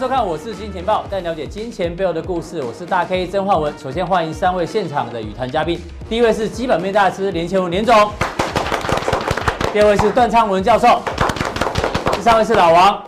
收看，我是金钱豹，带你了解金钱背后的故事。我是大 K 曾焕文。首先欢迎三位现场的与谈嘉宾，第一位是基本面大师连干文连总，第二位是段昌文教授，第三位是老王。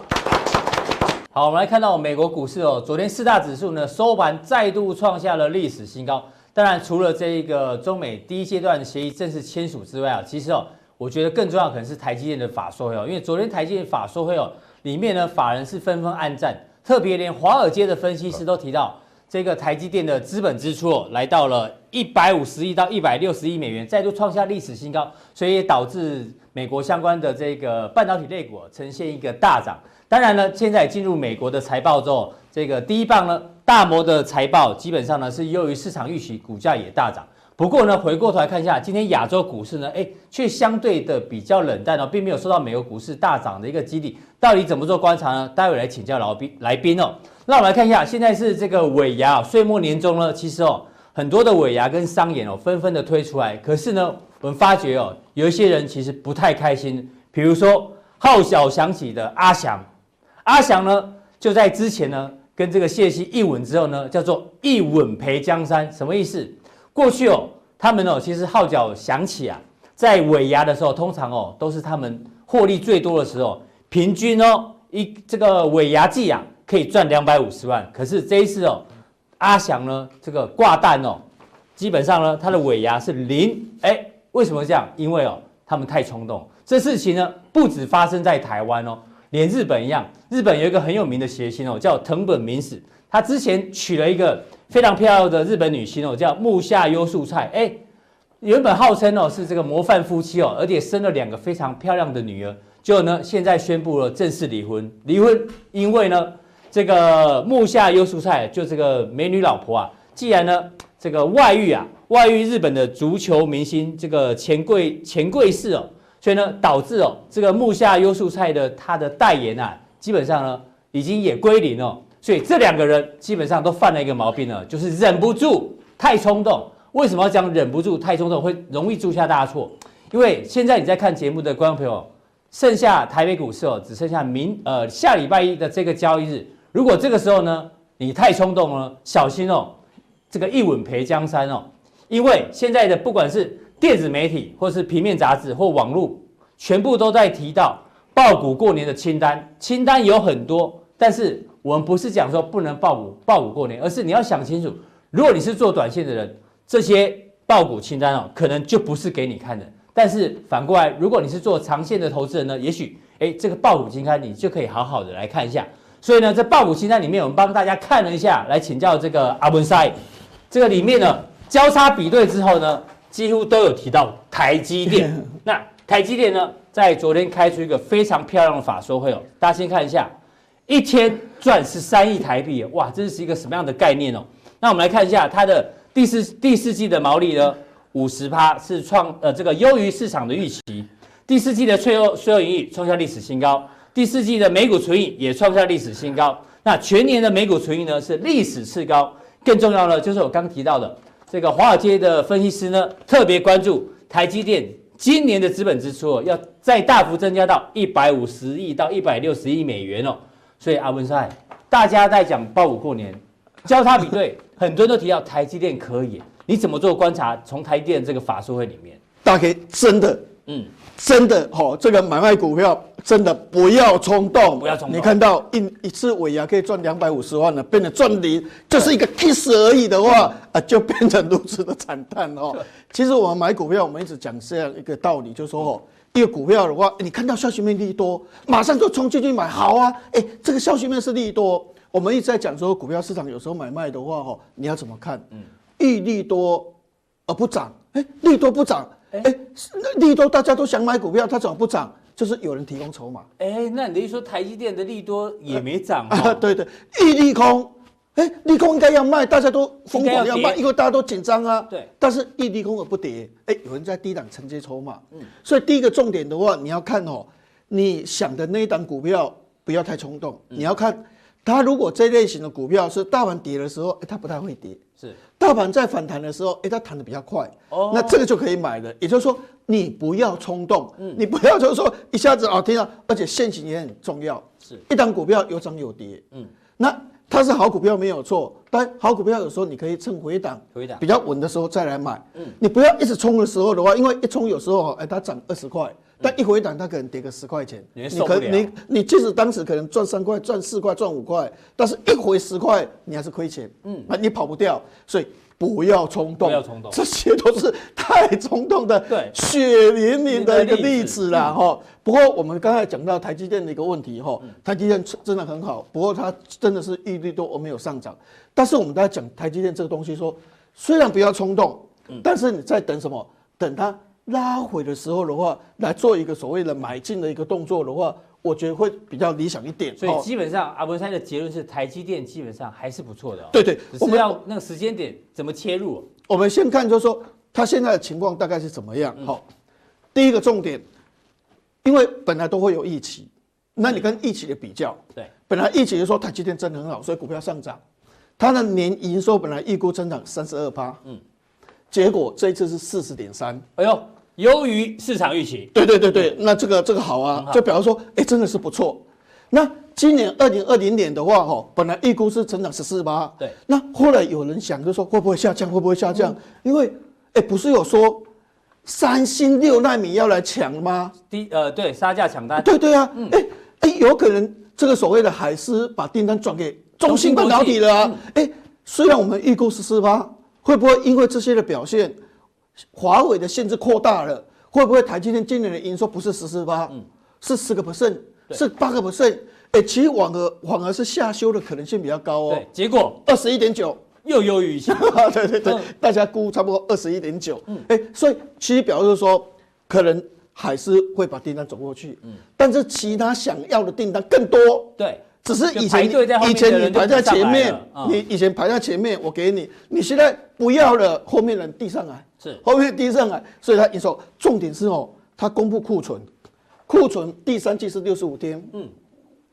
好，我们来看到美国股市哦，昨天四大指数呢收盘再度创下了历史新高。当然，除了这一个中美第一阶段协议正式签署之外啊，其实哦，我觉得更重要可能是台积电的法说会哦，因为昨天台积电法说会哦。里面呢，法人是纷纷暗赞，特别连华尔街的分析师都提到，这个台积电的资本支出，来到了一百五十亿到一百六十亿美元，再度创下历史新高，所以也导致美国相关的这个半导体类股呈现一个大涨。当然呢，现在进入美国的财报之后，这个第一棒呢，大摩的财报基本上呢是优于市场预期，股价也大涨。不过呢，回过头来看一下，今天亚洲股市呢，哎，却相对的比较冷淡哦，并没有受到美国股市大涨的一个激励。到底怎么做观察呢？待会来请教老宾来宾哦。那我们来看一下，现在是这个尾牙哦，岁末年终呢，其实哦，很多的尾牙跟商演哦，纷纷的推出来。可是呢，我们发觉哦，有一些人其实不太开心。比如说号角响起的阿翔，阿翔呢，就在之前呢，跟这个谢希一吻之后呢，叫做一吻赔江山，什么意思？过去哦，他们哦，其实号角响起啊，在尾牙的时候，通常哦，都是他们获利最多的时候，平均哦，一这个尾牙季啊，可以赚两百五十万。可是这一次哦，阿翔呢，这个挂蛋哦，基本上呢，他的尾牙是零。哎，为什么这样？因为哦，他们太冲动。这事情呢，不止发生在台湾哦，连日本一样。日本有一个很有名的谐星哦，叫藤本明史，他之前娶了一个。非常漂亮的日本女星哦，叫木下优树菜。哎，原本号称哦是这个模范夫妻哦，而且生了两个非常漂亮的女儿。结果呢，现在宣布了正式离婚。离婚，因为呢，这个木下优树菜就这个美女老婆啊，既然呢这个外遇啊，外遇日本的足球明星这个钱柜钱柜士哦，所以呢导致哦这个木下优树菜的她的代言啊，基本上呢已经也归零哦。所以这两个人基本上都犯了一个毛病呢，就是忍不住太冲动。为什么要讲忍不住太冲动会容易铸下大错？因为现在你在看节目的观众朋友，剩下台北股市哦，只剩下明呃下礼拜一的这个交易日。如果这个时候呢，你太冲动了，小心哦，这个一吻赔江山哦。因为现在的不管是电子媒体，或是平面杂志或网络，全部都在提到爆股过年的清单，清单有很多，但是。我们不是讲说不能抱股抱股过年，而是你要想清楚，如果你是做短线的人，这些抱股清单哦，可能就不是给你看的。但是反过来，如果你是做长线的投资人呢，也许哎，这个抱股清单你就可以好好的来看一下。所以呢，这抱股清单里面，我们帮大家看了一下，来请教这个阿文赛，这个里面呢交叉比对之后呢，几乎都有提到台积电。那台积电呢，在昨天开出一个非常漂亮的法说会哦，大家先看一下。一天赚十三亿台币，哇，这是一个什么样的概念哦？那我们来看一下它的第四第四季的毛利呢，五十趴是创呃这个优于市场的预期。第四季的税后税后盈利创下历史新高，第四季的每股纯益也创下历史新高。那全年的每股纯益呢是历史次高。更重要的就是我刚提到的这个华尔街的分析师呢特别关注台积电今年的资本支出哦，要再大幅增加到一百五十亿到一百六十亿美元哦。所以阿文赛，大家在讲抱股过年，交叉比对，很多人都提到台积电可以，你怎么做观察？从台积电这个法说会里面，大概真的，嗯，真的，好，这个买卖股票真的不要冲动，不要冲动。你看到一一次尾牙可以赚两百五十万了，变成赚零，就是一个 kiss 而已的话，啊，就变成如此的惨淡哦。其实我们买股票，我们一直讲这样一个道理，就是说哦。一个股票的话，你看到消息面利多，马上就冲进去买，好啊！哎，这个消息面是利多。我们一直在讲说，股票市场有时候买卖的话，哈，你要怎么看？嗯，遇利多而不涨，哎，利多不涨，哎，利多大家都想买股票，它怎么不涨？就是有人提供筹码。哎，那你等于说台积电的利多也没涨？啊，对对，遇利空哎，利空应该要卖，大家都疯狂要卖，因为大家都紧张啊。对。但是一利空而不跌，哎，有人在低档承接筹码。嗯。所以第一个重点的话，你要看哦，你想的那一档股票不要太冲动，嗯、你要看它如果这类型的股票是大盘跌的时候，哎，它不太会跌。是。大盘在反弹的时候，哎，它弹的比较快。哦。那这个就可以买了。也就是说，你不要冲动，嗯，你不要就是说一下子啊，听到，而且现行也很重要。是。一档股票有涨有跌。嗯。那。它是好股票没有错，但好股票有时候你可以趁回档，回档比较稳的时候再来买。嗯，你不要一直冲的时候的话，因为一冲有时候哎它涨二十块，但一回档它可能跌个十块钱，你可你你即使当时可能赚三块、赚四块、赚五块，但是一回十块你还是亏钱。嗯，啊你跑不掉，所以。不要冲动，不要冲动，这些都是太冲动的，对，血淋淋的一个例子啦，哈。不过我们刚才讲到台积电的一个问题，哈，台积电真的很好，不过它真的是利率都没有上涨。但是我们在讲台积电这个东西，说虽然不要冲动，但是你在等什么？等它拉回的时候的话，来做一个所谓的买进的一个动作的话。我觉得会比较理想一点，所以基本上阿文山的结论是台积电基本上还是不错的。对对，我们要那个时间点怎么切入？我们先看，就是说它现在的情况大概是怎么样？好，第一个重点，因为本来都会有预期，那你跟预期的比较，对，本来预期就说台积电真的很好，所以股票上涨，它的年营收本来预估增长三十二趴，嗯，结果这一次是四十点三，哎呦。优于市场预期，对对对对，那这个这个好啊，好就表示说，哎，真的是不错。那今年二零二零年的话，哈，本来预估是成长十四八，对。那后来有人想，就说会不会下降？会不会下降？嗯、因为，哎，不是有说三星六纳米要来抢吗？低呃，对，杀价抢单。对对啊，哎哎、嗯，有可能这个所谓的海思把订单转给中芯半导体了啊。哎、嗯，虽然我们预估十四八，会不会因为这些的表现？华为的限制扩大了，会不会台积电今年的营收不是十四八，是十个 percent，是八个 percent？哎，其实反而反而是下修的可能性比较高哦。对，结果二十一点九又优于预期。对对对，大家估差不多二十一点九。嗯，哎，所以其实表示说，可能还是会把订单走过去。嗯，但是其他想要的订单更多。对。只是以前以前你排在前面，你以前排在前面，我给你，你现在不要了，后面人递上来，是。后面递上来，所以他一说，重点是哦，他公布库存，库存第三季是六十五天，嗯，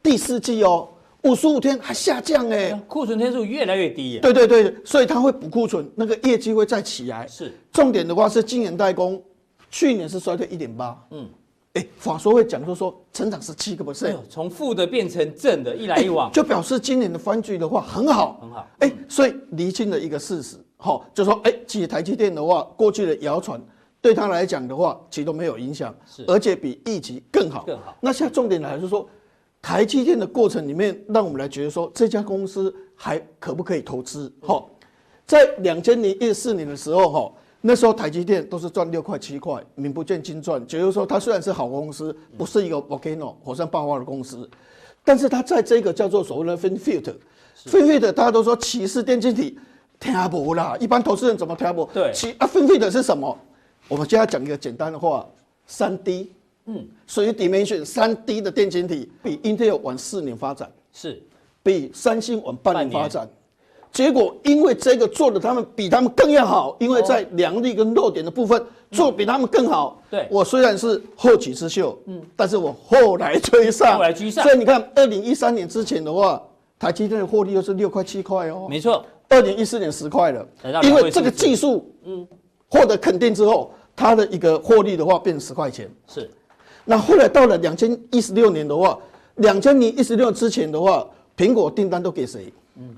第四季哦五十五天还下降哎，库存天数越来越低，对对对，所以他会补库存，那个业绩会再起来，是。重点的话是晶圆代工，去年是衰退一点八，嗯。哎，法说会讲，说说成长是七个 percent，从负的变成正的，一来一往，就表示今年的番剧的话很好，很好。哎，所以厘清了一个事实，好，就说哎，其实台积电的话，过去的谣传对他来讲的话，其实都没有影响，是，而且比一级更好，更好。那现在重点来就是说，台积电的过程里面，让我们来觉得说这家公司还可不可以投资？好，在两千零一四年的时候，哈。那时候台积电都是赚六块七块，名不见经传。就是说，它虽然是好公司，不是一个 volcano 火山爆发的公司，但是它在这个叫做所谓的 FinFET，FinFET 大家都说歧视电晶体，听不啦。一般投资人怎么听不？对，其啊 FinFET 是什么？我们现在讲一个简单的话，三 D，嗯，所以 Dimension 三 D 的电晶体，比 Intel 晚四年发展，是比三星晚半年发展。结果因为这个做的他们比他们更要好，因为在良率跟弱点的部分做比他们更好。对，我虽然是后起之秀，嗯，但是我后来追上，后来居上。所以你看，二零一三年之前的话，台积电的获利又是六块七块哦。没错，二零一四年十块了，因为这个技术，嗯，获得肯定之后，它的一个获利的话变成十块钱。是，那后来到了两千一十六年的话，两千零一十六之前的话，苹果订单都给谁？嗯。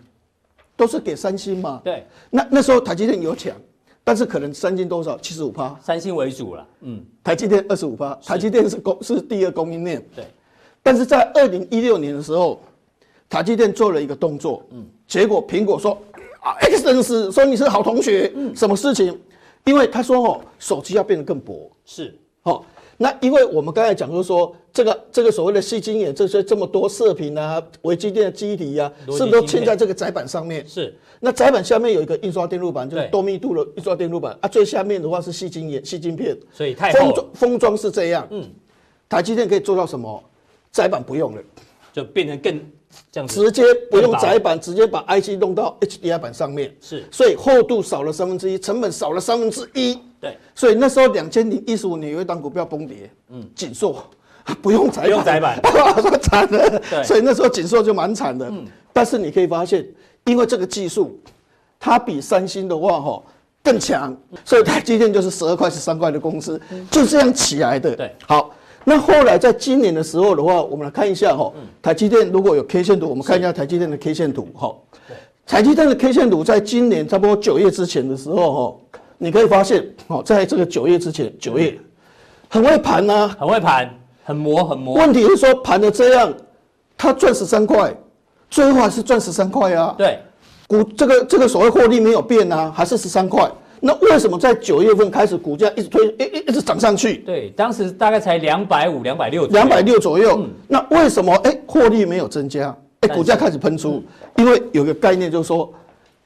都是给三星嘛？对，那那时候台积电有抢，但是可能三星多少七十五趴，三星为主了。嗯，台积电二十五趴，台积电是供是第二供应链。对，但是在二零一六年的时候，台积电做了一个动作，嗯，结果苹果说啊，Excellence 说你是好同学，嗯，什么事情？因为他说哦，手机要变得更薄，是，哦。那因为我们刚才讲就是说，这个这个所谓的细晶眼，这些这么多射频啊，微机电的记忆体啊，是不是都嵌在这个载板上面？是。那载板下面有一个印刷电路板，就是多密度的印刷电路板啊。最下面的话是细晶眼、细晶片。所以太封装封装是这样。嗯。台积电可以做到什么？载板不用了，就变成更这样直接不用窄板，直接把 IC 弄到 HDI 板上面，是。所以厚度少了三分之一，成本少了三分之一。对，所以那时候两千零一十五年有一档股票崩跌，嗯，景硕。不用载板，不用窄板。说惨了。对。所以那时候景硕就蛮惨的。嗯，但是你可以发现，因为这个技术，它比三星的话哈更强，所以台积电就是十二块、十三块的公司，就这样起来的。对，好。那后来在今年的时候的话，我们来看一下哈，台积电如果有 K 线图，我们看一下台积电的 K 线图哈。台积电的 K 线图在今年差不多九月之前的时候哈，你可以发现哦，在这个九月之前，九月很会盘呐，很会盘，很磨很磨。问题是说盘的这样，它赚十三块，最后还是赚十三块啊。对，股这个这个所谓获利没有变啊，还是十三块。那为什么在九月份开始股价一直推，一一一直涨上去？对，当时大概才两百五、两百六，两百六左右。那为什么哎获利没有增加？哎，股价开始喷出，因为有个概念就是说，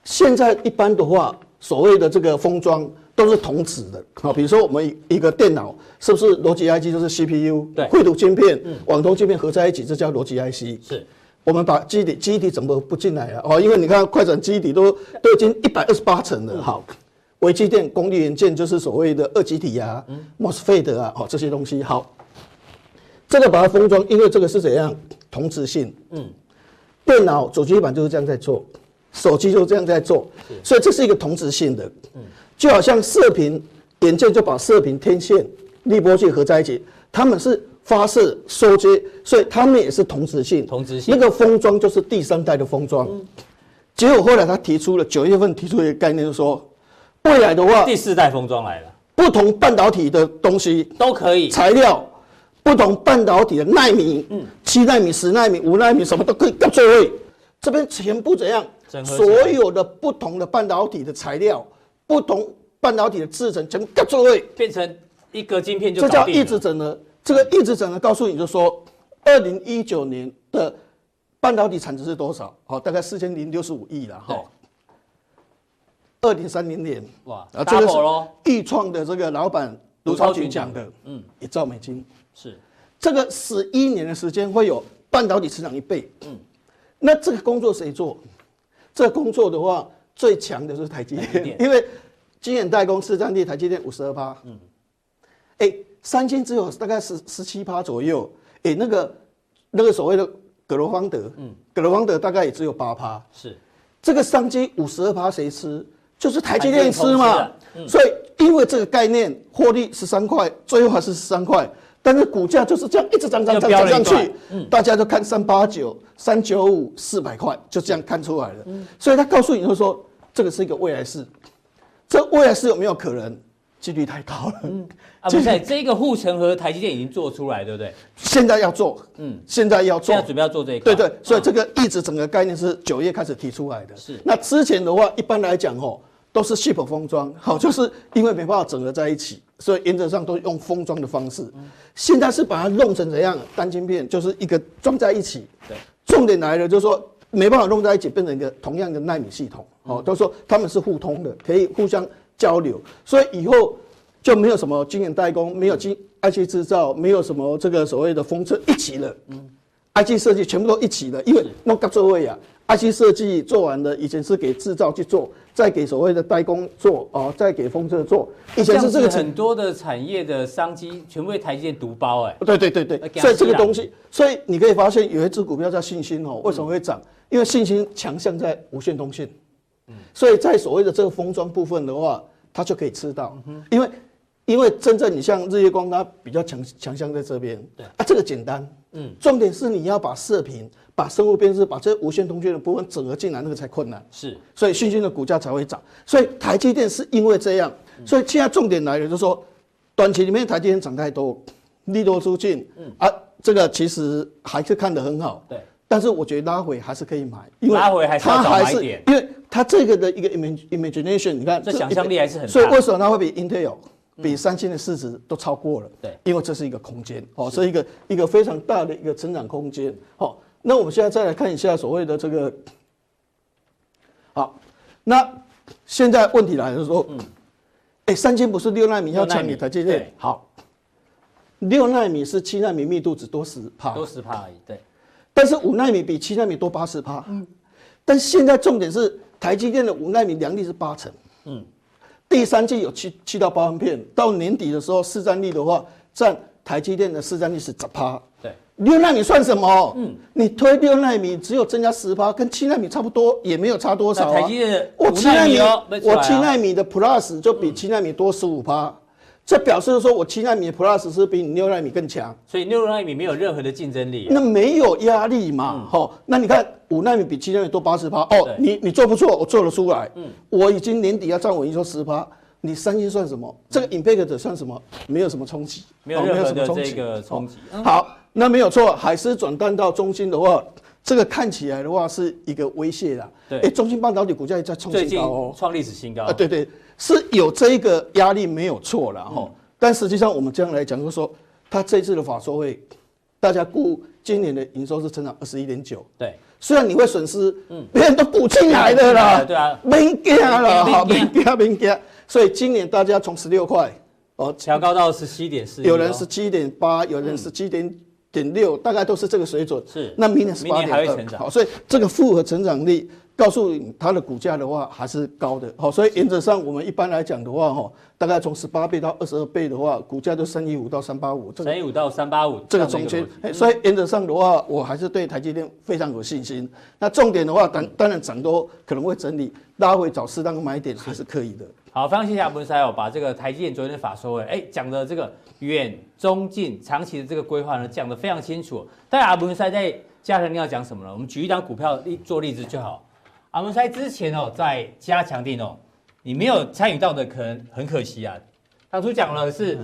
现在一般的话，所谓的这个封装都是同质的。好，比如说我们一个电脑是不是逻辑 IC 就是 CPU？对，绘图晶片、网通晶片合在一起，这叫逻辑 IC。是，我们把基底基底怎么不进来啊？哦，因为你看快转基底都都已经一百二十八层了。好。微机电功率元件就是所谓的二极体啊、MOSFET 啊，哦这些东西。好，这个把它封装，因为这个是怎样？同质性，嗯，电脑主机板就是这样在做，手机就这样在做，所以这是一个同质性的，嗯，就好像射频元件就把射频天线、滤波器合在一起，他们是发射收接，所以他们也是同质性，同质性，那个封装就是第三代的封装，结果后来他提出了九月份提出一个概念，就是说。未来的话，第四代封装来了，不同半导体的东西都可以材料，不同半导体的纳米，嗯，七纳米、十纳米、五纳米，什么都可以到最位。这边全部怎样？所有的不同的半导体的材料，不同半导体的制成，全部到最位，变成一个晶片就。这叫异质整合。这个异质整合告诉你就说，二零一九年的半导体产值是多少？好，大概四千零六十五亿了哈。二零三零年，哇，啊，这个是钰创的这个老板卢超群讲的，嗯，一兆美金。是。这个十一年的时间会有半导体成长一倍，嗯，那这个工作谁做？这个工作的话，最强的是台积电，因为晶圆代工市占地台积电五十二趴，嗯，哎，三星只有大概十十七趴左右，哎，那个那个所谓的葛罗方德，嗯，葛罗方德大概也只有八趴，是。这个商机五十二趴谁吃？就是台积电吃嘛，所以因为这个概念，获利十三块，最后还是十三块，但是股价就是这样一直涨涨涨涨上去，大家都看三八九、三九五、四百块，就这样看出来了。所以他告诉你就是说，这个是一个未来式，这未来式有没有可能？几率太高了。嗯，啊，不是，这个护城河台积电已经做出来，对不对？现在要做，嗯，现在要做，现在准备要做这一块。对对，所以这个一直整个概念是九月开始提出来的。是，那之前的话，一般来讲哦。都是 SiP 封装，好，就是因为没办法整合在一起，所以原则上都用封装的方式。现在是把它弄成怎样？单晶片就是一个装在一起。对，重点来了，就是说没办法弄在一起，变成一个同样的纳米系统。哦，都说他们是互通的，可以互相交流，所以以后就没有什么晶圆代工，没有晶 IC 制造，没有什么这个所谓的封测一起了。嗯，IC 设计全部都一起了，因为弄个座位啊。IC 设计做完了，以前是给制造去做，再给所谓的代工做哦，再给封测做。以前是这个很多的产业的商机全部被台积电独包哎。对对对对，所以这个东西，所以你可以发现有一只股票叫信心哦，为什么会涨？因为信心强项在无线通信，所以在所谓的这个封装部分的话，它就可以吃到，因为因为真正你像日月光，它比较强强项在这边。对啊，这个简单，嗯，重点是你要把射频。把生物辨识，把这无线通讯的部分整合进来，那个才困难。是，所以讯星的股价才会涨。所以台积电是因为这样，所以现在重点来了，就是说，短期里面台积电涨太多，利多出尽，嗯啊，这个其实还是看得很好。对，但是我觉得拉回还是可以买，因为它还是因为它这个的一个 imagination，你看这想象力还是很大。所以为什么它会比 Intel、比三星的市值都超过了？对，因为这是一个空间，哦，是一个一个非常大的一个成长空间，好。那我们现在再来看一下所谓的这个，好，那现在问题来了，说，嗯，哎，三星不是六纳米要抢你台积电？好，六纳米是七纳米密度只多十帕，多十帕而已。对，但是五纳米比七纳米多八十趴。嗯，但现在重点是台积电的五纳米良率是八成。嗯，第三季有七七到八万片，到年底的时候市占率的话，占台积电的市占率是十趴。对，六纳米算什么？嗯，你推六纳米只有增加十趴，跟七纳米差不多，也没有差多少啊。台积电的我七纳米，哦我七纳米的 Plus 就比七纳米多十五趴。这表示说，我七纳米 Plus 是比你六纳米更强，所以六纳米没有任何的竞争力、啊，那没有压力嘛？好、嗯，那你看五纳米比七纳米多八十趴，哦，你你做不错，我做得出来，嗯，我已经年底要站稳，一说十趴，你三星算什么？这个 Impact 算什么？没有什么冲击，没有任何的这个冲击。好，那没有错，海思转单到中芯的话，这个看起来的话是一个威胁啦。对，哎，中芯半导体股价也在创新高哦，创历史新高。啊，对对。是有这一个压力没有错了哈，但实际上我们这样来讲，就是说，它这次的法说会，大家估今年的营收是成长二十一点九，对，虽然你会损失，嗯，别人都补进来的啦，对啊，没惊了哈，没惊。没惊，所以今年大家从十六块哦调高到十七点四，有人十七点八，有人十七点点六，大概都是这个水准，是，那明年是八点二，好，所以这个复合成长率。告诉你，它的股价的话还是高的，好，所以原则上我们一般来讲的话，哈，大概从十八倍到二十二倍的话，股价就三一五到三八五，三一五到三八五这个中间，所以原则上的话，我还是对台积电非常有信心。那重点的话，当当然涨多可能会整理，拉回找适当的买点还是可以的。好，非常谢谢阿文塞哦，把这个台积电昨天的法说会，哎，讲的这个远、中、近、长期的这个规划呢，讲的非常清楚。但阿文塞在加强你要讲什么呢？我们举一张股票例做例子就好。阿文塞之前哦，在加强地哦，你没有参与到的，可能很可惜啊。当初讲了是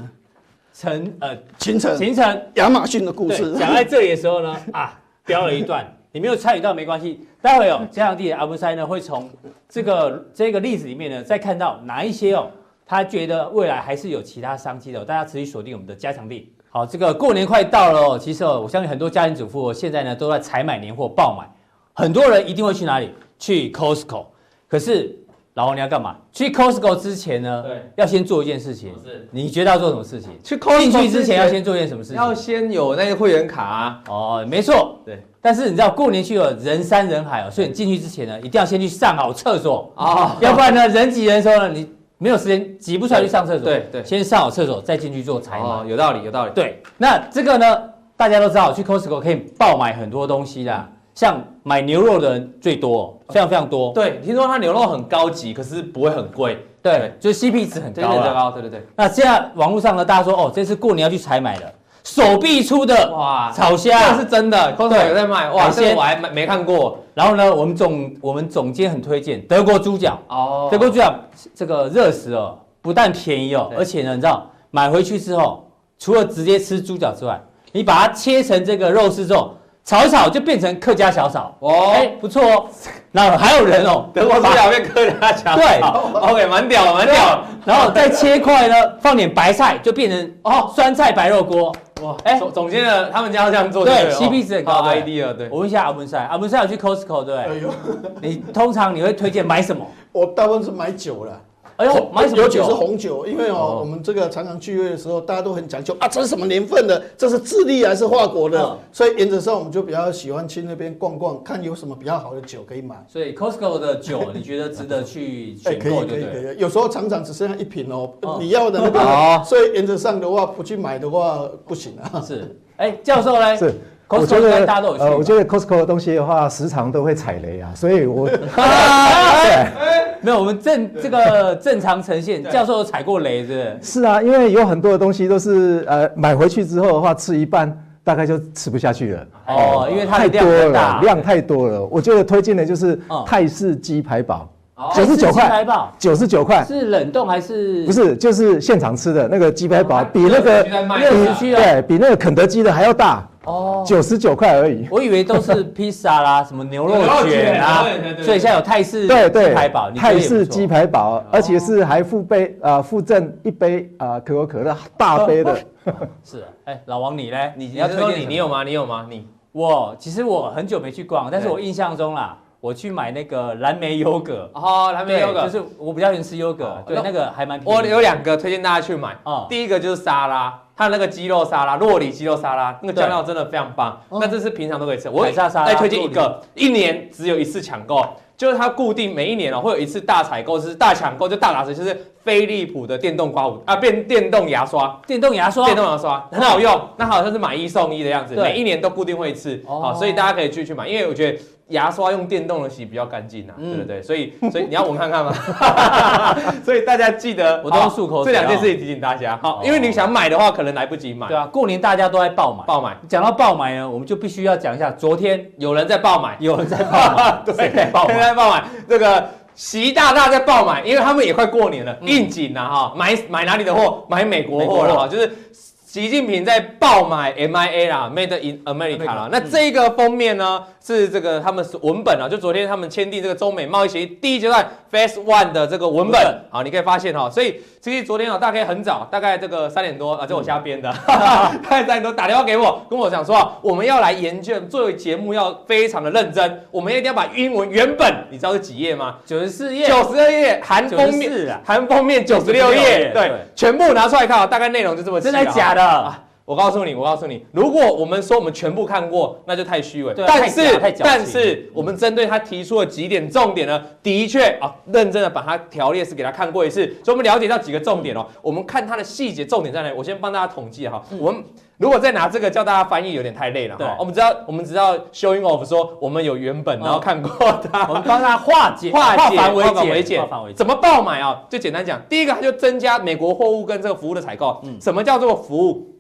陈呃秦城秦城亚马逊的故事，讲在这里的时候呢啊，标了一段，你没有参与到没关系。待会哦，加强錠阿文塞呢会从这个这个例子里面呢，再看到哪一些哦，他觉得未来还是有其他商机的，大家持续锁定我们的加强地。好，这个过年快到了哦，其实哦，我相信很多家庭主妇现在呢都在采买年货爆买，很多人一定会去哪里？去 Costco，可是老王你要干嘛？去 Costco 之前呢，对，要先做一件事情。是，你觉得要做什么事情？去 Costco 进去之前要先做一件什么事情？要先有那个会员卡啊。哦，没错，对。但是你知道过年去了人山人海哦，所以你进去之前呢，一定要先去上好厕所啊，要不然呢人挤人的时候呢，你没有时间挤不出来去上厕所。对对，先上好厕所再进去做采买。哦，有道理，有道理。对，那这个呢，大家都知道去 Costco 可以爆买很多东西的。像买牛肉的人最多，非常非常多。对，听说它牛肉很高级，可是不会很贵。对，就是 CP 值很高。对对高，对对对。那现在网络上呢，大家说哦，这次过年要去采买的，手臂出的哇，炒虾，这是真的，Costco 有在卖。哇，这个我还没没看过。然后呢，我们总我们总监很推荐德国猪脚。哦。德国猪脚这个热食哦，不但便宜哦，而且呢，你知道买回去之后，除了直接吃猪脚之外，你把它切成这个肉丝之后。炒一炒就变成客家小炒哦，哎，不错哦。那还有人哦，德国猪脚变客家小炒，对，OK，蛮屌，蛮屌。然后再切块呢，放点白菜，就变成哦酸菜白肉锅。哇，哎，总总监的他们家这样做，对，CP 值很高，idea。对，我问一下阿文赛，阿文赛有去 Costco 对不对？你通常你会推荐买什么？我大部分是买酒了。哎呦，买什么酒？尤其是红酒，因为哦，我们这个常常聚会的时候，大家都很讲究啊，这是什么年份的？这是智利还是法国的？所以原则上，我们就比较喜欢去那边逛逛，看有什么比较好的酒可以买。所以 Costco 的酒，你觉得值得去选购？可以，可以，可以。有时候常常只剩下一瓶哦，你要的那个。所以原则上的话，不去买的话不行啊。是，哎，教授呢？是。我觉得呃，我觉得 Costco 的东西的话，时常都会踩雷啊，所以我对，没有，我们正这个正常呈现，教授踩过雷是不是？是啊，因为有很多的东西都是呃买回去之后的话，吃一半大概就吃不下去了。哦，因为它太多了，量太多了。我觉得推荐的就是泰式鸡排堡，九十九块，九十九块是冷冻还是？不是，就是现场吃的那个鸡排堡，比那个比对比那个肯德基的还要大。哦，九十九块而已。我以为都是 披萨啦，什么牛肉卷啊，所以现在有泰式对对鸡排堡，泰式鸡排堡，而且是还附杯呃附赠一杯啊可口可乐大杯的。是，哎，老王你呢？你你要推荐你你有吗？你有吗？你我其实我很久没去逛，但是我印象中啦，我去买那个蓝莓优格。哦，蓝莓优格就是我比较喜欢吃优格，对，那个还蛮。我有两个推荐大家去买，第一个就是沙拉。它的那个鸡肉沙拉，洛里鸡肉沙拉，那个酱料真的非常棒。那这是平常都可以吃。我再推荐一个，一年只有一次抢购，就是它固定每一年哦会有一次大采购，是大抢购，就大打折，就是飞利浦的电动刮胡啊，变电动牙刷，电动牙刷，电动牙刷很好用，那好像是买一送一的样子，每一年都固定会一次，好，所以大家可以去去买，因为我觉得。牙刷用电动的洗比较干净呐，对不对？所以所以你要闻看看吗？所以大家记得，我都漱口水。这两件事情提醒大家，好，因为你想买的话，可能来不及买。对啊，过年大家都在爆买，爆买。讲到爆买呢，我们就必须要讲一下，昨天有人在爆买，有人在爆买，对，在爆买，在爆满。这个习大大在爆买，因为他们也快过年了，应景了哈，买买哪里的货？买美国货了哈，就是。习近平在爆买 MIA 啦，Made in America 啦。那这个封面呢，是这个他们是文本啊，就昨天他们签订这个中美贸易协议第一阶段 Phase One 的这个文本。好，你可以发现哈，所以其实昨天啊，大概很早，大概这个三点多啊，这我瞎编的，大概三点多打电话给我，跟我讲说啊，我们要来研究，作为节目要非常的认真，我们一定要把英文原本，你知道是几页吗？九十四页，九十二页，含封面，含封面九十六页，对，全部拿出来看啊，大概内容就这么真的假的？啊，我告诉你，我告诉你，如果我们说我们全部看过，那就太虚伪。对，但是但是我们针对他提出的几点重点呢，的确啊，认真的把它条列式给他看过一次，所以我们了解到几个重点哦。我们看它的细节重点在哪里？我先帮大家统计哈。我们如果再拿这个叫大家翻译，有点太累了。对，我们知道我们知道 showing off 说我们有原本，然后看过它，我们帮他化解 化解繁为简，怎么爆买啊？就简单讲，第一个它就增加美国货物跟这个服务的采购。嗯，什么叫做服务？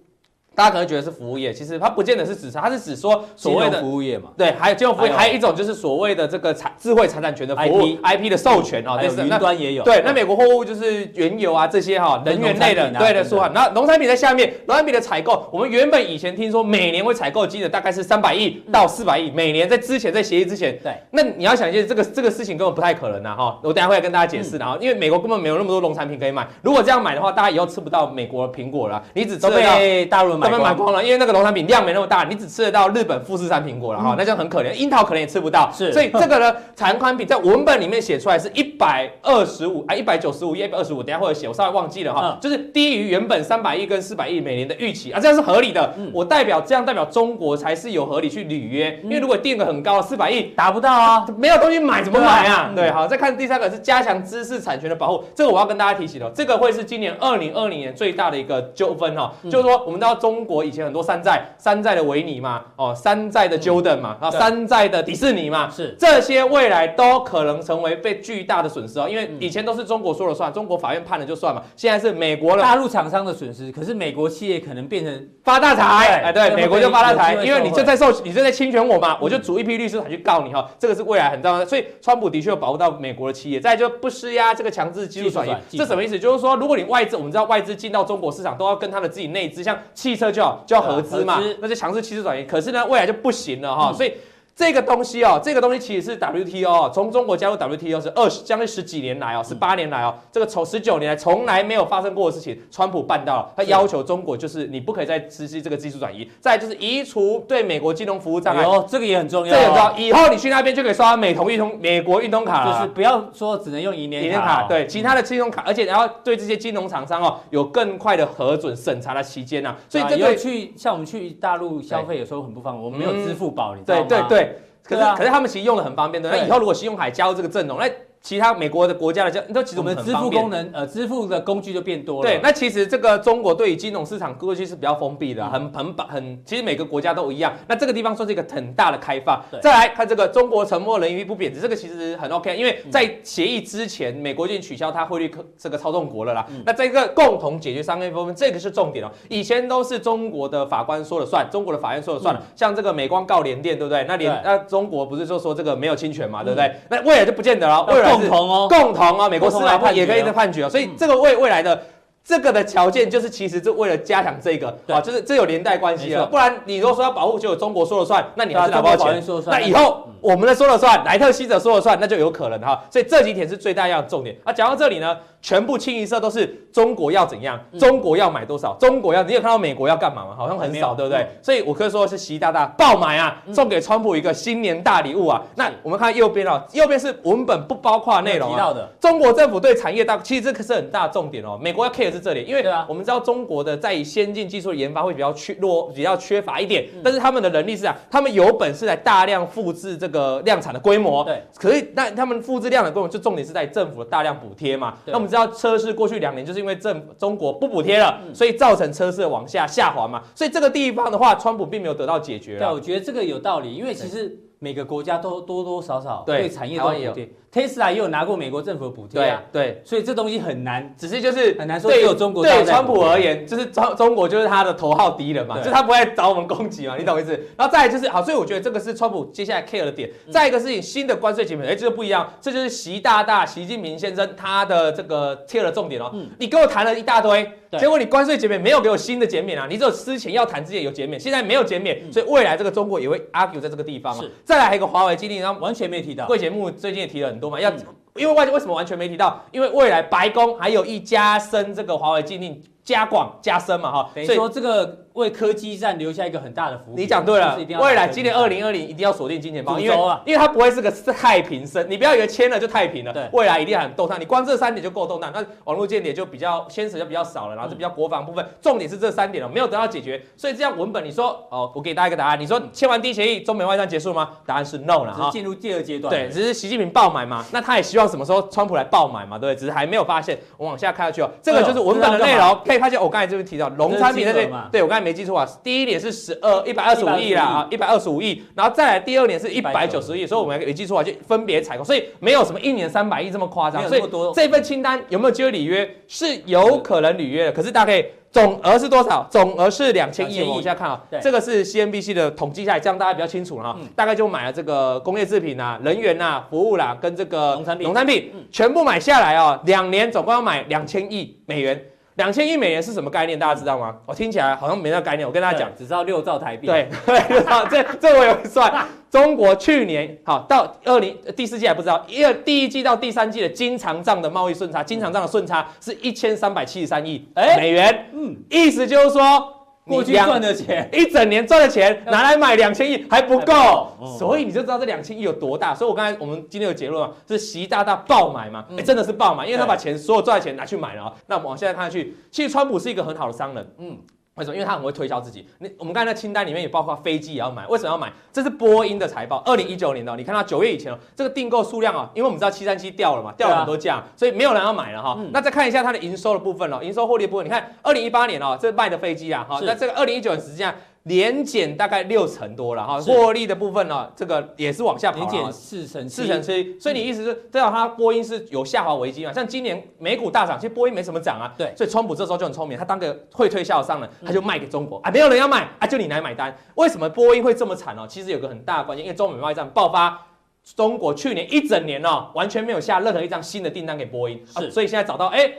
大家可能觉得是服务业，其实它不见得是指它，是指说所谓的服务业嘛。对，还有金融服务业，还有一种就是所谓的这个产智慧财产权的服务，IP 的授权啊，对，云端也有。对，那美国货物就是原油啊这些哈，能源类的，对的，说哈。那农产品在下面，农产品的采购，我们原本以前听说每年会采购金额大概是三百亿到四百亿，每年在之前在协议之前，对。那你要想一件这个这个事情根本不太可能的哈，我等下会来跟大家解释的哈，因为美国根本没有那么多农产品可以买，如果这样买的话，大家以后吃不到美国的苹果了，你只吃得到大陆买光了，因为。那个农产品量没那么大，你只吃得到日本富士山苹果了哈，那就很可怜。樱桃可能也吃不到，是。所以这个呢，产宽比在文本里面写出来是一百二十五啊，一百九十五，一百二十五，等下会有写，我稍微忘记了哈，就是低于原本三百亿跟四百亿每年的预期啊，这样是合理的。我代表这样代表中国才是有合理去履约，因为如果定个很高四百亿达不到啊，没有东西买怎么买啊？对，好，再看第三个是加强知识产权的保护，这个我要跟大家提醒了，这个会是今年二零二零年最大的一个纠纷哈，就是说我们知道中国以前很多山寨山寨。的维尼嘛，哦，山寨的 Jordan 嘛，然后山寨的迪士尼嘛，是。这些未来都可能成为被巨大的损失哦，因为以前都是中国说了算，中国法院判了就算嘛，现在是美国了，大陆厂商的损失，可是美国企业可能变成发大财，哎，对，美国就发大财，因为你正在受，你正在侵权我嘛，我就组一批律师团去告你哈，这个是未来很重要的，所以川普的确保护到美国的企业，再就不施压这个强制技术转移，这什么意思？就是说，如果你外资，我们知道外资进到中国市场都要跟他的自己内资，像汽车就好就要合资嘛，那就强势趋势转移，可可是呢，未来就不行了哈，所以。这个东西哦，这个东西其实是 WTO 从中国加入 WTO 是二十将近十几年来哦，十八年来哦，这个从十九年来从来没有发生过的事情，川普办到了，他要求中国就是你不可以再实施这个技术转移，再就是移除对美国金融服务障碍，哦，这个也很重要，这个很重要，以后你去那边就可以刷美通运通美国运通卡了，就是不要说只能用银联卡，对，其他的信用卡，而且然后对这些金融厂商哦有更快的核准审查的期间呐，所以这个去像我们去大陆消费有时候很不方便，我们没有支付宝，你知道吗？对对对。可是，可是他们其实用的很方便的。那以后如果信用卡加入这个阵容，那。其他美国的国家的叫，那其实我们的支付功能，呃，支付的工具就变多了。对，那其实这个中国对于金融市场过去是比较封闭的，很很很，其实每个国家都一样。那这个地方算是一个很大的开放。再来看这个中国沉默，人民币不贬值，这个其实很 OK，因为在协议之前，美国已经取消它汇率这个操纵国了啦。那这个共同解决商业纠纷，这个是重点哦。以前都是中国的法官说了算，中国的法院说了算了。像这个美光告联电，对不对？那联那中国不是就说这个没有侵权嘛，对不对？那未来就不见得了，未来共同哦，共。同哦，美国司法判也可以的判决哦，所以这个未未来的这个的条件就是，其实是为了加强这个啊，就是这有连带关系啊，不然你如果说要保护，就有中国说了算，那你还是拿不到钱，那以后我们的说了算，莱特希泽说了算，那就有可能哈，所以这几点是最大要的重点啊。讲到这里呢。全部清一色都是中国要怎样，中国要买多少，中国要你有看到美国要干嘛吗？好像很少，对不对？所以我可以说是习大大爆买啊，送给川普一个新年大礼物啊。那我们看右边啊，右边是文本不包括内容提到的。中国政府对产业大，其实这可是很大的重点哦。美国要 care 是这里，因为我们知道中国的在先进技术的研发会比较缺弱，比较缺乏一点，但是他们的能力是啊，他们有本事来大量复制这个量产的规模。对，可以那他们复制量的规模，就重点是在政府的大量补贴嘛。那我们知道车市过去两年就是因为政中国不补贴了，所以造成车市的往下下滑嘛。所以这个地方的话，川普并没有得到解决。对，我觉得这个有道理，因为其实。每个国家都多多少少对产业都有补贴，Tesla 也有拿过美国政府的补贴啊，对，所以这东西很难，只是就是很难说对有中国对川普而言，就是中中国就是他的头号敌人嘛，就他不会找我们攻击嘛，你懂意思？然后再来就是好，所以我觉得这个是川普接下来 care 的点。再一个事情，新的关税减免，哎，这个不一样，这就是习大大、习近平先生他的这个 care 的重点哦。你跟我谈了一大堆。结果你关税减免没有给我新的减免啊？你只有之前要谈之前有减免，现在没有减免，所以未来这个中国也会 argue 在这个地方啊。是，再来还有一个华为基地，然后完全没提到。贵节目最近也提了很多嘛，要因为外界为什么完全没提到？因为未来白宫还有意加深这个华为禁令。加广加深嘛，哈，等于说这个为科技战留下一个很大的伏笔。你讲对了，未来今年二零二零一定要锁定金钱豹，因为因为它不会是个太平生，你不要以为签了就太平了，对，未来一定很动荡。你光这三点就够动荡，那网络间谍就比较牵扯就比较少了，然后就比较国防部分，重点是这三点了，没有得到解决，所以这样文本你说哦，我给大家一个答案，你说签完第一协议，中美外战结束吗？答案是 no 了哈，进入第二阶段，对，只是习近平爆买嘛，那他也希望什么时候川普来爆买嘛，对不对？只是还没有发现，我往下看下去哦，这个就是文本的内容，可以发现我刚才就是。提到农产品那边，对我刚才没记错啊，第一年是十二一百二十五亿。啦啊，一百二十五亿，然后再来第二年是一百九十亿，所以我们没记错啊，就分别采购，所以没有什么一年三百亿这么夸张，所以这份清单有没有机会履约是有可能履约的，可是大概总额是多少？总额是两千亿，我们往下看啊，这个是 CNBC 的统计下来，这样大家比较清楚了哈，大概就买了这个工业制品啊、人员啊、服务啦，跟这个农产品，农产品全部买下来哦，两年总共要买两千亿美元。两千亿美元是什么概念？大家知道吗？我听起来好像没那个概念。我跟大家讲，只知道六兆台币。对，这这我有算。中国去年好到二零第四季还不知道，一二第一季到第三季的经常账的贸易顺差，经常账的顺差是一千三百七十三亿美元。嗯，意思就是说。过去赚的钱，一整年赚的钱拿来买两千亿还不够，所以你就知道这两千亿有多大。所以我刚才我们今天有结论啊，是习大大爆买嘛？哎，真的是爆买，因为他把钱所有赚的钱拿去买了。那我们往现在看下去，其实川普是一个很好的商人，嗯。为什么？因为他很会推销自己。你我们刚才那清单里面也包括飞机也要买。为什么要买？这是波音的财报，二零一九年的。你看到九月以前哦，这个订购数量啊，因为我们知道七三七掉了嘛，掉了很多价，所以没有人要买了哈。那再看一下它的营收的部分哦，营收获利的部分，你看二零一八年哦，这卖的飞机啊，哈，那这个二零一九年实际上。年减大概六成多了哈，获利的部分呢，这个也是往下跑，年减四成四成七，所以你意思是，知道它波音是有下滑危机嘛？像今年美股大涨，其实波音没什么涨啊。对，所以川普这时候就很聪明，他当个会推销的商人，他就卖给中国啊，没有人要买啊，就你来买单。为什么波音会这么惨呢？其实有个很大的关键，因为中美贸易战爆发，中国去年一整年哦，完全没有下任何一张新的订单给波音，是，所以现在找到哎。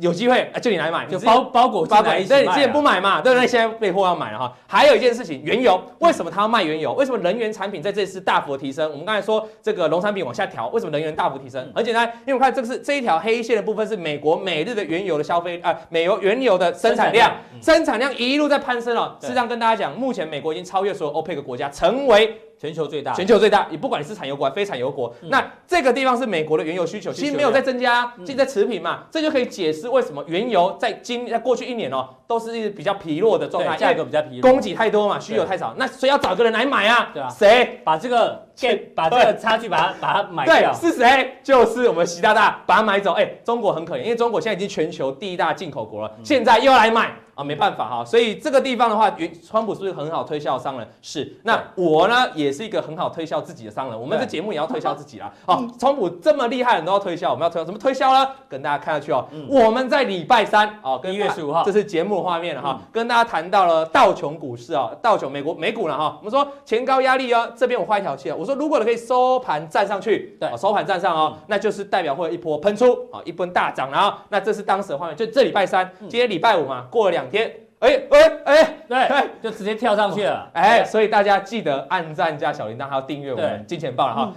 有机会啊，就你来买，就包包裹包裹，对，你之前不买嘛，对不对？现在被迫要买了哈。还有一件事情，原油为什么他要卖原油？为什么能源产品在这次大幅的提升？我们刚才说这个农产品往下调，为什么能源大幅提升？很简单，因为我看这个是这一条黑线的部分是美国每日的原油的消费啊，美油原油的生产量，生产量一路在攀升哦。事实上跟大家讲，目前美国已经超越所有欧佩克国家，成为。全球最大，全球最大，也不管你是产油国还是非产油国，嗯、那这个地方是美国的原油需求，其实没有在增加，现在持平嘛，嗯、这就可以解释为什么原油在今在过去一年哦，都是一直比较疲弱的状态，价格比较疲弱，供给太多嘛，需求太少，那所以要找个人来买啊，对啊，谁？把这个把这个差距把它把它买掉，对，是谁？就是我们习大大把它买走，哎，中国很可怜，因为中国现在已经全球第一大进口国了，嗯、现在又要来买。啊，没办法哈，所以这个地方的话，川普是不是很好推销的商人？是。那我呢，也是一个很好推销自己的商人。我们这节目也要推销自己啦。哦，川普这么厉害，人都要推销，我们要推销怎么推销呢？跟大家看下去哦。我们在礼拜三哦，跟一月十五号，这是节目画面了哈，跟大家谈到了道琼股市哦，道琼美国美股了哈。我们说前高压力哦，这边我画一条线，我说如果你可以收盘站上去，对，收盘站上哦，那就是代表会有一波喷出啊，一波大涨，然后那这是当时的画面，就这礼拜三，今天礼拜五嘛，过了两天。哎哎哎，对，就直接跳上去了。哎，所以大家记得按赞加小铃铛，还要订阅我们金钱豹了哈。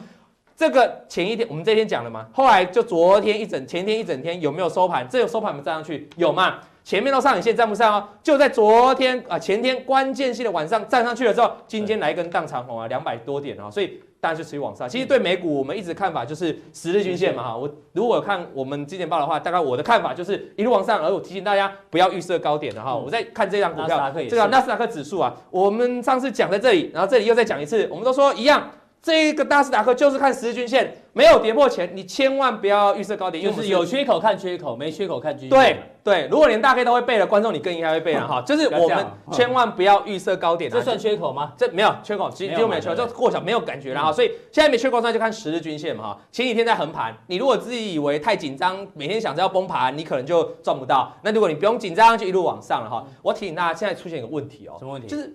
这个前一天我们这天讲了嘛，后来就昨天一整前天一整天有没有收盘？这有收盘没站上去？有嘛？前面都上影线站不上哦。就在昨天啊前天关键性的晚上站上去了之后，今天来一根荡长红啊，两百多点啊，所以。当然就持续往上。其实对美股，我们一直看法就是十日均线嘛哈。我如果看我们之前报的话，大概我的看法就是一路往上。而我提醒大家不要预设高点的哈。我在看这张股票，这个纳斯达克指数啊，我们上次讲在这里，然后这里又再讲一次，我们都说一样。这一个纳斯达克就是看十日均线，没有跌破前，你千万不要预设高点，就是有缺口看缺口，没缺口看均线。对对，如果连大 K 都会背了观众，你更应该会背了哈。就是我们千万不要预设高点，这算缺口吗？这没有缺口，其实就没有缺口，就过小没有感觉了哈。所以现在没缺口，那就看十日均线嘛哈。前几天在横盘，你如果自己以为太紧张，每天想着要崩盘，你可能就赚不到。那如果你不用紧张，就一路往上了哈。我提醒大家，现在出现一个问题哦，什么问题？就是。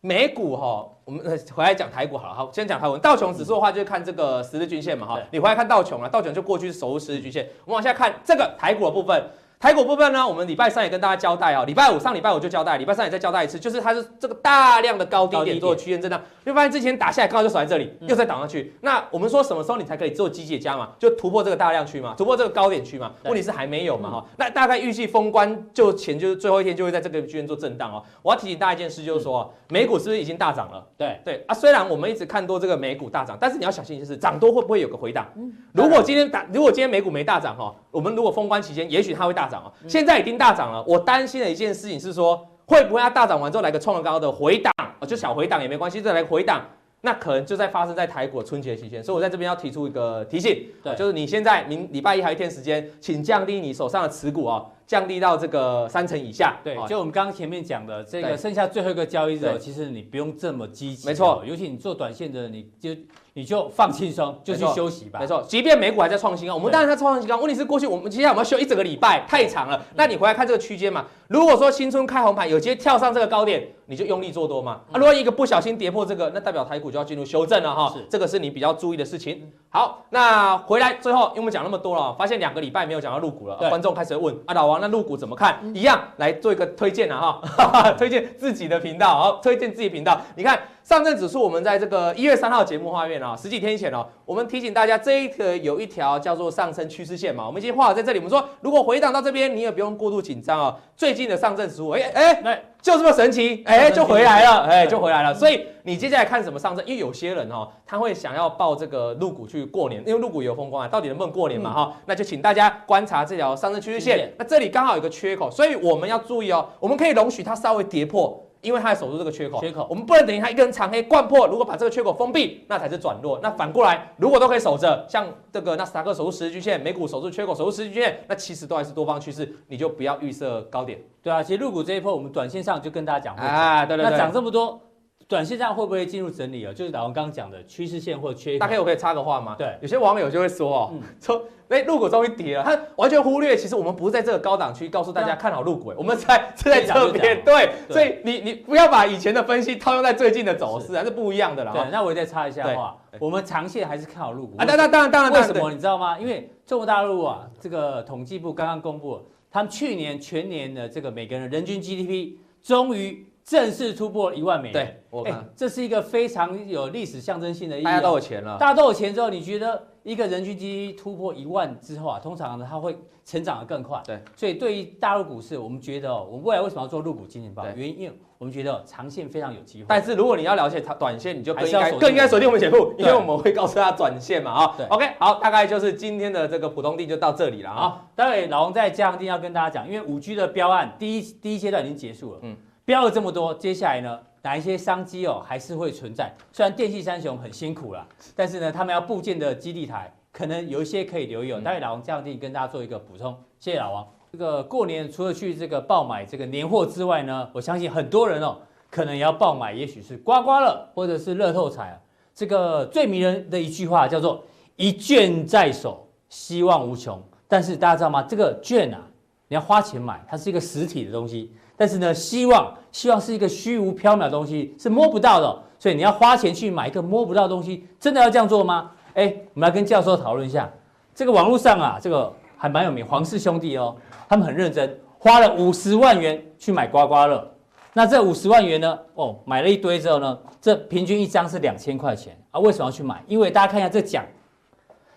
美股哈，我们回来讲台股好了。好，先讲台股道琼指数的话，就是看这个十日均线嘛哈。你回来看道琼啊，道琼就过去是守住十日均线。我们往下看这个台股的部分。台股部分呢，我们礼拜三也跟大家交代哦，礼拜五上礼拜五就交代，礼拜三也再交代一次，就是它是这个大量的高低点做区间震荡，就发现之前打下来刚好就守在这里，又再挡上去。那我们说什么时候你才可以做机械加嘛？就突破这个大量区嘛，突破这个高点区嘛？问题是还没有嘛哈？那大概预计封关就前就是最后一天就会在这个区间做震荡哦。我要提醒大家一件事，就是说美股是不是已经大涨了？对对啊，虽然我们一直看多这个美股大涨，但是你要小心就是涨多会不会有个回档？如果今天打，如果今天美股没大涨哈，我们如果封关期间，也许它会大涨啊。现在。已经大涨了，我担心的一件事情是说，会不会它大涨完之后来个创高的回档，就小回档也没关系，再来个回档，那可能就在发生在台股春节期间，所以我在这边要提出一个提醒，对，就是你现在明礼拜一还有一天时间，请降低你手上的持股哦，降低到这个三成以下，对，就我们刚刚前面讲的这个剩下最后一个交易日，其实你不用这么积极，没错，尤其你做短线的，你就。你就放轻松，就去休息吧。没错，即便美股还在创新高，我们当然在创新高。问题是过去我们接下来我们要休一整个礼拜，太长了。那你回来看这个区间嘛？如果说新春开红盘，有机会跳上这个高点，你就用力做多嘛。啊，如果一个不小心跌破这个，那代表台股就要进入修正了哈。是，这个是你比较注意的事情。好，那回来最后，因为我们讲那么多了，发现两个礼拜没有讲到入股了，观众开始问啊，老王那入股怎么看？一样来做一个推荐啊哈，推荐自己的频道，好，推荐自己频道，你看。上证指数，我们在这个一月三号节目画面啊，十几天前哦，我们提醒大家，这一个有一条叫做上升趋势线嘛，我们已经画好在这里。我们说，如果回档到这边，你也不用过度紧张哦。最近的上证指数，哎哎，就这么神奇，哎，就回来了，哎，就回来了。所以你接下来看什么上证？因为有些人哦，他会想要抱这个陆股去过年，因为陆股有风光啊，到底能不能过年嘛？哈，那就请大家观察这条上升趋势线。那这里刚好有个缺口，所以我们要注意哦，我们可以容许它稍微跌破。因为它在守住这个缺口，缺口，我们不能等于它一根长黑灌破，如果把这个缺口封闭，那才是转弱。那反过来，如果都可以守着，像这个纳斯达克守住十日均线，美股守住缺口，守住十日均线，那其实都还是多方趋势，你就不要预设高点。对啊，其实入股这一波，我们短线上就跟大家讲过啊，对对对，那涨这么多。短线上会不会进入整理啊？就是老王刚刚讲的趋势线或缺口。大概我可以插个话吗？对，有些网友就会说哦，说哎，入股终于跌了，他完全忽略，其实我们不是在这个高档区告诉大家看好入股，我们在是在这边。对，所以你你不要把以前的分析套用在最近的走势，还是不一样的啦。对，那我再插一下话，我们长线还是看好入股啊。那那当然当然，为什么你知道吗？因为中国大陆啊，这个统计部刚刚公布，他们去年全年的这个每个人人均 GDP 终于。正式突破一万美元，对，我看、欸、这是一个非常有历史象征性的意义。大家都有钱了，大家都有钱之后，你觉得一个人均 GDP 突破一万之后啊，通常呢，它会成长的更快。对，所以对于大陆股市，我们觉得哦，我们未来为什么要做入股金钱豹？原因，我们觉得长线非常有机会。但是如果你要了解它短线，你就更应该更应该锁定我们节目，因为我们会告诉他短线嘛啊。对，OK，好，大概就是今天的这个普通地就到这里了啊。待会老王在加强錠要跟大家讲，因为五 G 的标案第一第一阶段已经结束了，嗯。标了这么多，接下来呢，哪一些商机哦还是会存在？虽然电器三雄很辛苦啦，但是呢，他们要布建的基地台可能有一些可以留有。待会老王这样子跟大家做一个补充，谢谢老王。这个过年除了去这个爆买这个年货之外呢，我相信很多人哦可能也要爆买，也许是刮刮乐或者是乐透彩啊。这个最迷人的一句话叫做“一券在手，希望无穷”。但是大家知道吗？这个券啊，你要花钱买，它是一个实体的东西。但是呢，希望希望是一个虚无缥缈的东西，是摸不到的，所以你要花钱去买一个摸不到的东西，真的要这样做吗？哎，我们来跟教授讨论一下。这个网络上啊，这个还蛮有名，黄氏兄弟哦，他们很认真，花了五十万元去买刮刮乐。那这五十万元呢？哦，买了一堆之后呢，这平均一张是两千块钱啊。为什么要去买？因为大家看一下这奖，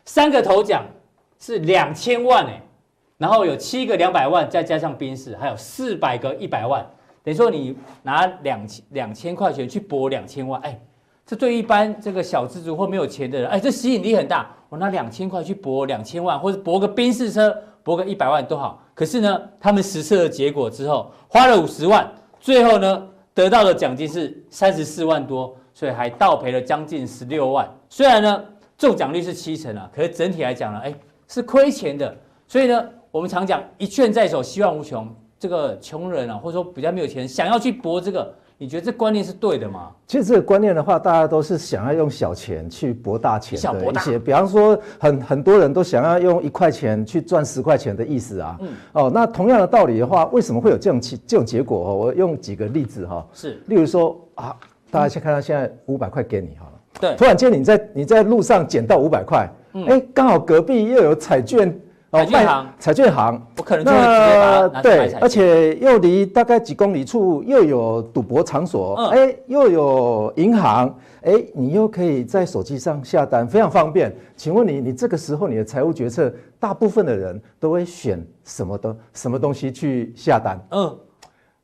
三个头奖是两千万哎。然后有七个两百万，再加上宾士，还有四百个一百万，等于说你拿两千两千块钱去博两千万，哎，这对一般这个小资族或没有钱的人，哎，这吸引力很大。我拿两千块去博两千万，或者博个宾士车，博个一百万都好。可是呢，他们实测的结果之后，花了五十万，最后呢，得到的奖金是三十四万多，所以还倒赔了将近十六万。虽然呢，中奖率是七成啊，可是整体来讲呢，哎，是亏钱的。所以呢，我们常讲一券在手，希望无穷。这个穷人啊，或者说比较没有钱，想要去搏这个。你觉得这观念是对的吗？其实这个观念的话，大家都是想要用小钱去博大钱的一些，比方说很很多人都想要用一块钱去赚十块钱的意思啊。嗯。哦，那同样的道理的话，为什么会有这种这种结果？我用几个例子哈。是。例如说啊，大家先看到现在五百块给你好了。对。突然间你在你在路上捡到五百块，哎，刚好隔壁又有彩券。彩券行，彩券行，我可能就会直接把它对，而且又离大概几公里处又有赌博场所，哎、嗯，又有银行，哎，你又可以在手机上下单，非常方便。请问你，你这个时候你的财务决策，大部分的人都会选什么的什么东西去下单？嗯，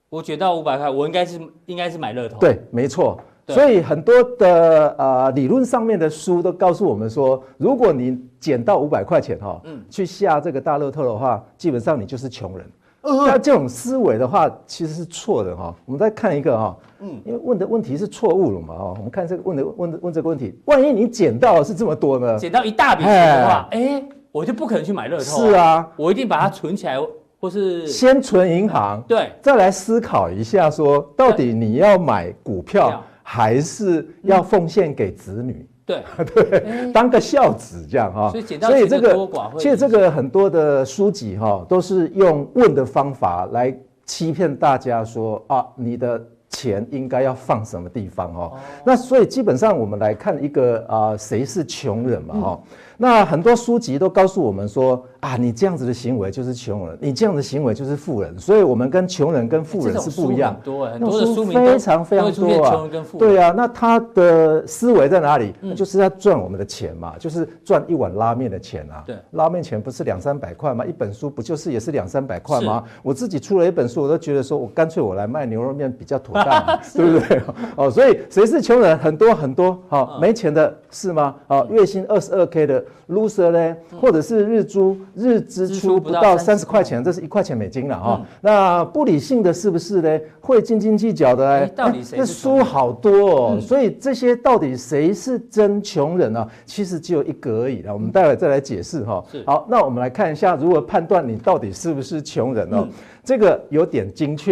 我觉得五百块，我应该是应该是买乐透。对，没错。所以很多的呃理论上面的书都告诉我们说，如果你捡到五百块钱哈，嗯，去下这个大乐透的话，基本上你就是穷人。那这种思维的话，其实是错的哈。我们再看一个哈，嗯，因为问的问题是错误了嘛哈。我们看这个问的问问这个问题，万一你捡到是这么多呢？捡到一大笔钱的话，哎，我就不可能去买乐透。是啊，我一定把它存起来，或是先存银行，对，再来思考一下说，到底你要买股票。还是要奉献给子女，对。对，当个孝子这样哈。所以这个，其实这个很多的书籍哈，都是用问的方法来欺骗大家说啊，你的钱应该要放什么地方哦。那所以基本上我们来看一个啊，谁是穷人嘛哈。那很多书籍都告诉我们说啊，你这样子的行为就是穷人，你这样的行为就是富人，所以我们跟穷人跟富人是不一样。很多很多的书非常非常多啊。对啊，那他的思维在哪里？那就是要赚我们的钱嘛，就是赚一碗拉面的钱啊。对，拉面钱不是两三百块吗？一本书不就是也是两三百块吗？我自己出了一本书，我都觉得说我干脆我来卖牛肉面比较妥当，对不对？哦，所以谁是穷人？很多很多，好，没钱的是吗？好，月薪二十二 K 的。Loser 呢，或者是日租日支出不到三十块钱，这是一块钱美金了哈。那不理性的是不是呢？会斤斤计较的呢？到底谁？这书好多哦，所以这些到底谁是真穷人呢？其实只有一个而已。了我们待会再来解释哈。好，那我们来看一下如何判断你到底是不是穷人哦。这个有点精确。